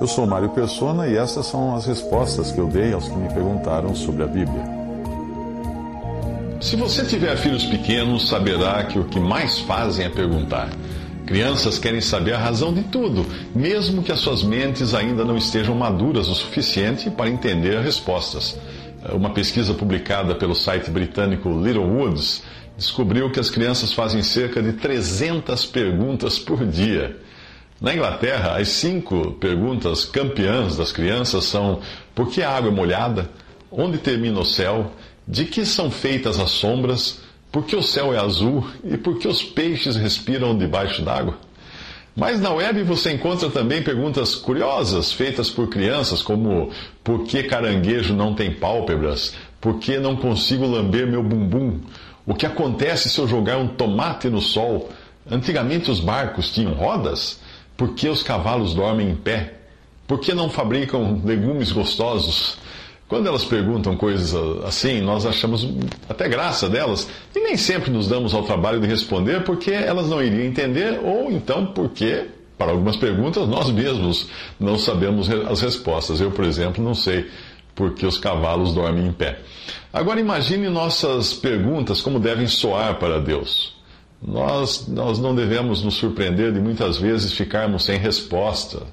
Eu sou Mário Persona e essas são as respostas que eu dei aos que me perguntaram sobre a Bíblia. Se você tiver filhos pequenos, saberá que o que mais fazem é perguntar. Crianças querem saber a razão de tudo, mesmo que as suas mentes ainda não estejam maduras o suficiente para entender as respostas. Uma pesquisa publicada pelo site britânico Little Woods descobriu que as crianças fazem cerca de 300 perguntas por dia. Na Inglaterra, as cinco perguntas campeãs das crianças são: por que a água é molhada? Onde termina o céu? De que são feitas as sombras? Por que o céu é azul e por que os peixes respiram debaixo d'água? Mas na web você encontra também perguntas curiosas feitas por crianças, como por que caranguejo não tem pálpebras? Por que não consigo lamber meu bumbum? O que acontece se eu jogar um tomate no sol? Antigamente os barcos tinham rodas? Por que os cavalos dormem em pé? Por que não fabricam legumes gostosos? Quando elas perguntam coisas assim, nós achamos até graça delas e nem sempre nos damos ao trabalho de responder porque elas não iriam entender ou então porque, para algumas perguntas, nós mesmos não sabemos as respostas. Eu, por exemplo, não sei por que os cavalos dormem em pé. Agora imagine nossas perguntas como devem soar para Deus. Nós, nós não devemos nos surpreender de muitas vezes ficarmos sem resposta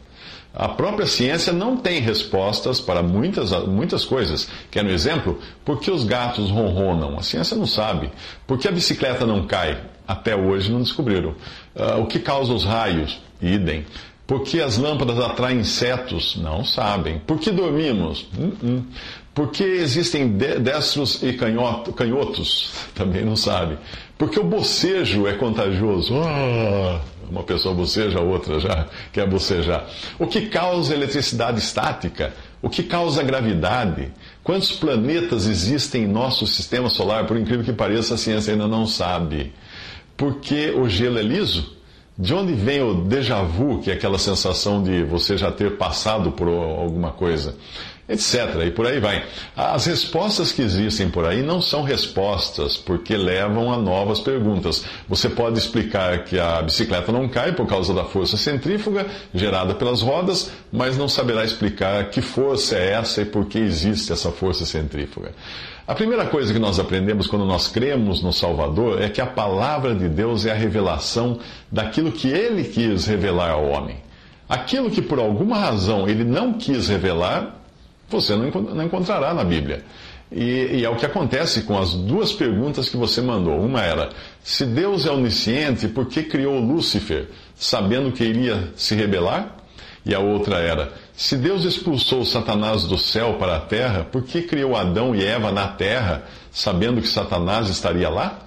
a própria ciência não tem respostas para muitas, muitas coisas. Quer um exemplo? Por que os gatos ronronam? A ciência não sabe. Por que a bicicleta não cai? Até hoje não descobriram. Uh, o que causa os raios? Idem. Por que as lâmpadas atraem insetos? Não sabem. Por que dormimos? Uh -uh. Por que existem destros e canhotos? Também não sabe. Por que o bocejo é contagioso? Oh! Uma pessoa boceja, a outra já quer bocejar. O que causa eletricidade estática? O que causa gravidade? Quantos planetas existem em nosso sistema solar? Por incrível que pareça, a ciência ainda não sabe. Por que o gelo é liso? De onde vem o déjà vu, que é aquela sensação de você já ter passado por alguma coisa? Etc. E por aí vai. As respostas que existem por aí não são respostas, porque levam a novas perguntas. Você pode explicar que a bicicleta não cai por causa da força centrífuga gerada pelas rodas, mas não saberá explicar que força é essa e por que existe essa força centrífuga. A primeira coisa que nós aprendemos quando nós cremos no Salvador é que a palavra de Deus é a revelação daquilo que ele quis revelar ao homem. Aquilo que por alguma razão ele não quis revelar, você não encontrará na Bíblia. E, e, é o que acontece com as duas perguntas que você mandou. Uma era: se Deus é onisciente, por que criou Lúcifer, sabendo que iria se rebelar? E a outra era: se Deus expulsou Satanás do céu para a terra, por que criou Adão e Eva na terra, sabendo que Satanás estaria lá?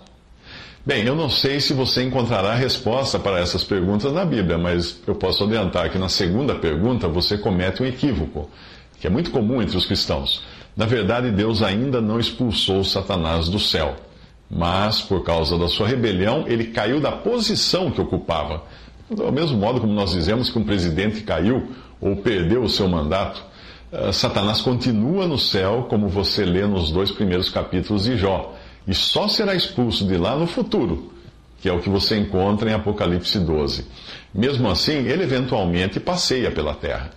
Bem, eu não sei se você encontrará resposta para essas perguntas na Bíblia, mas eu posso adiantar que na segunda pergunta você comete um equívoco que é muito comum entre os cristãos. Na verdade, Deus ainda não expulsou Satanás do céu, mas por causa da sua rebelião, ele caiu da posição que ocupava. Do mesmo modo como nós dizemos que um presidente caiu ou perdeu o seu mandato, eh, Satanás continua no céu, como você lê nos dois primeiros capítulos de Jó, e só será expulso de lá no futuro, que é o que você encontra em Apocalipse 12. Mesmo assim, ele eventualmente passeia pela terra.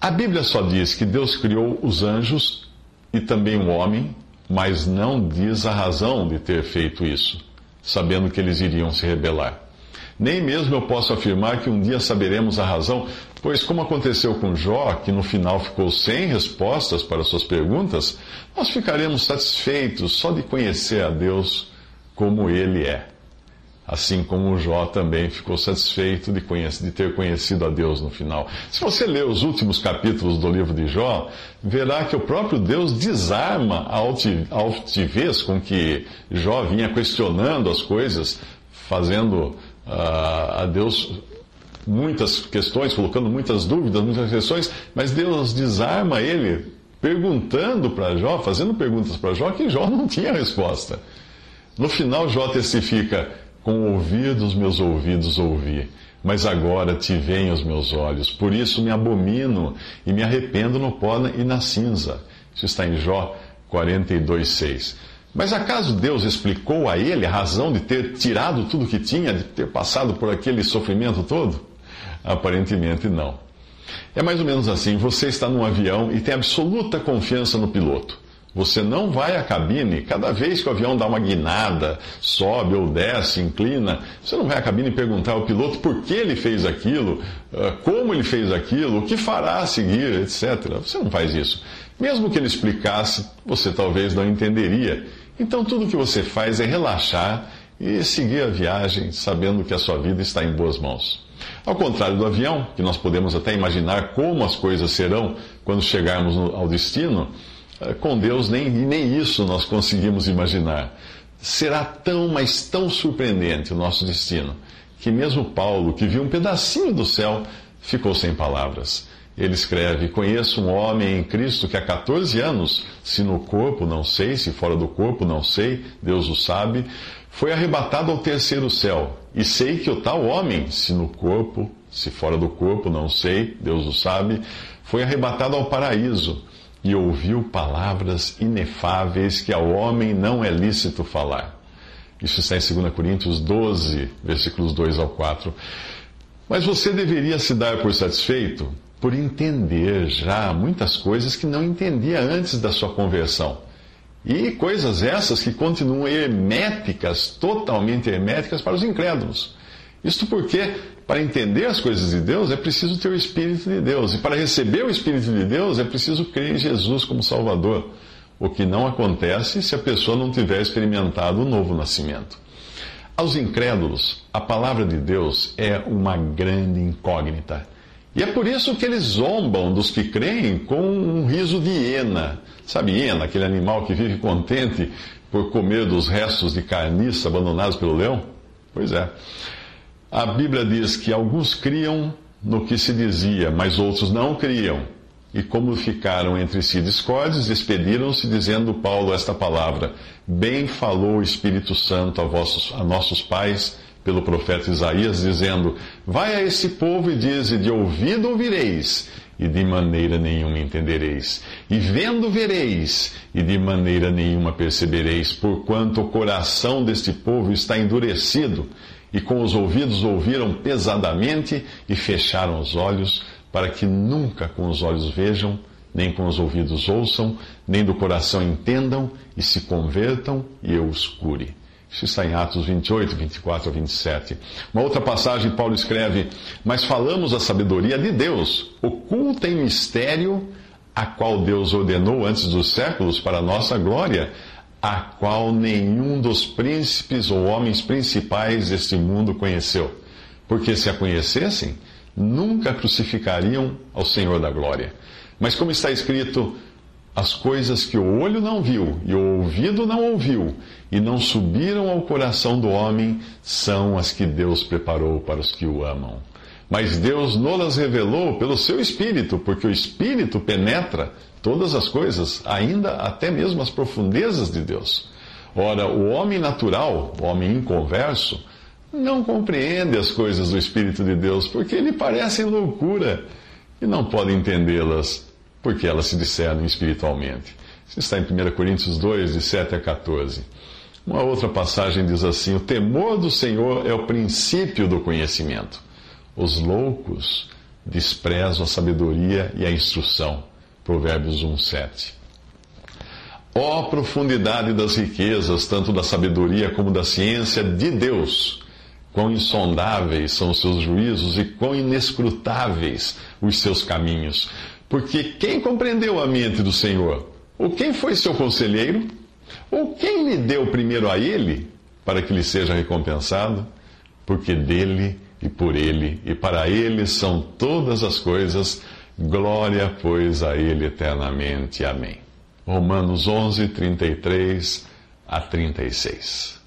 A Bíblia só diz que Deus criou os anjos e também o homem, mas não diz a razão de ter feito isso, sabendo que eles iriam se rebelar. Nem mesmo eu posso afirmar que um dia saberemos a razão, pois, como aconteceu com Jó, que no final ficou sem respostas para suas perguntas, nós ficaremos satisfeitos só de conhecer a Deus como Ele é assim como Jó também ficou satisfeito de, de, ter conhecido a Deus no final. Se você ler os últimos capítulos do livro de Jó, verá que o próprio Deus desarma a altivez com que Jó vinha questionando as coisas, fazendo a Deus muitas questões, colocando muitas dúvidas, muitas questões, mas Deus desarma ele perguntando para Jó, fazendo perguntas para Jó que Jó não tinha resposta. No final, Jó testifica: Com ouvidos meus ouvidos ouvi, mas agora te veem os meus olhos. Por isso me abomino e me arrependo no pó e na cinza. Isso está em Jó 42, 6. Mas acaso Deus explicou a ele a razão de ter tirado tudo que tinha, de ter passado por aquele sofrimento todo? Aparentemente não. É mais ou menos assim: você está num avião e tem absoluta confiança no piloto. Você não vai à cabine, cada vez que o avião dá uma guinada, sobe ou desce, inclina, você não vai à cabine perguntar ao piloto por que ele fez aquilo, ah, como ele fez aquilo, o que fará a seguir, etc. Você não faz isso. Mesmo que ele explicasse, você talvez não entenderia. Então tudo o que você faz é relaxar e seguir a viagem sabendo que a sua vida está em boas mãos. Ao contrário do avião, que nós podemos até imaginar como as coisas serão quando chegarmos ao destino, com Deus nem, nem isso nós conseguimos imaginar. Será tão, mas tão surpreendente o nosso destino, que mesmo Paulo, que viu um pedacinho do céu, ficou sem palavras. Ele escreve: Conheço um homem em Cristo que há 14 anos, se no corpo não sei, se fora do corpo não sei, Deus o sabe, foi arrebatado ao terceiro céu. E sei que o tal homem, se no corpo, se fora do corpo, não sei, Deus o sabe, foi arrebatado ao paraíso e ouviu palavras inefáveis que ao homem não é lícito falar. Isso está em 2 Coríntios 12, versículos 2 ao 4. Mas você deveria se dar por satisfeito por entender já muitas coisas que não entendia antes da sua conversão. E coisas essas que continuam herméticas, totalmente herméticas para os incrédulos. Isto porque, para entender as coisas de Deus, é preciso ter o Espírito de Deus. E para receber o Espírito de Deus, é preciso crer em Jesus como Salvador. O que não acontece se a pessoa não tiver experimentado o novo nascimento. Aos incrédulos, a palavra de Deus é uma grande incógnita. E é por isso que eles zombam dos que creem com um riso de hiena. Sabe hiena, aquele animal que vive contente por comer dos restos de carniça abandonados pelo leão? Pois é. A Bíblia diz que alguns criam no que se dizia, mas outros não criam. E como ficaram entre si discordes, despediram-se, dizendo Paulo esta palavra: Bem falou o Espírito Santo a, vossos, a nossos pais pelo profeta Isaías, dizendo: Vai a esse povo e dize: De ouvido ouvireis, e de maneira nenhuma entendereis. E vendo vereis, e de maneira nenhuma percebereis, porquanto o coração deste povo está endurecido, e com os ouvidos ouviram pesadamente, e fecharam os olhos, para que nunca com os olhos vejam, nem com os ouvidos ouçam, nem do coração entendam, e se convertam, e eu os cure. Isso está em Atos 28, 24 a 27. Uma outra passagem, Paulo escreve: Mas falamos a sabedoria de Deus, oculta em mistério, a qual Deus ordenou antes dos séculos para a nossa glória, a qual nenhum dos príncipes ou homens principais deste mundo conheceu. Porque se a conhecessem, nunca crucificariam ao Senhor da glória. Mas como está escrito, as coisas que o olho não viu e o ouvido não ouviu e não subiram ao coração do homem são as que Deus preparou para os que o amam. Mas Deus não-las revelou pelo seu Espírito, porque o Espírito penetra todas as coisas, ainda até mesmo as profundezas de Deus. Ora, o homem natural, o homem inconverso, não compreende as coisas do Espírito de Deus, porque lhe parecem loucura e não pode entendê-las porque elas se discernem espiritualmente. Isso está em 1 Coríntios 2, de 7 a 14. Uma outra passagem diz assim: O temor do Senhor é o princípio do conhecimento. Os loucos desprezam a sabedoria e a instrução. Provérbios 1, 7. Ó oh, profundidade das riquezas, tanto da sabedoria como da ciência de Deus! Quão insondáveis são os seus juízos e quão inescrutáveis os seus caminhos! Porque quem compreendeu a mente do Senhor? Ou quem foi seu conselheiro? Ou quem lhe deu primeiro a ele, para que lhe seja recompensado? Porque dele e por ele e para ele são todas as coisas. Glória, pois, a ele eternamente. Amém. Romanos 11, 33 a 36.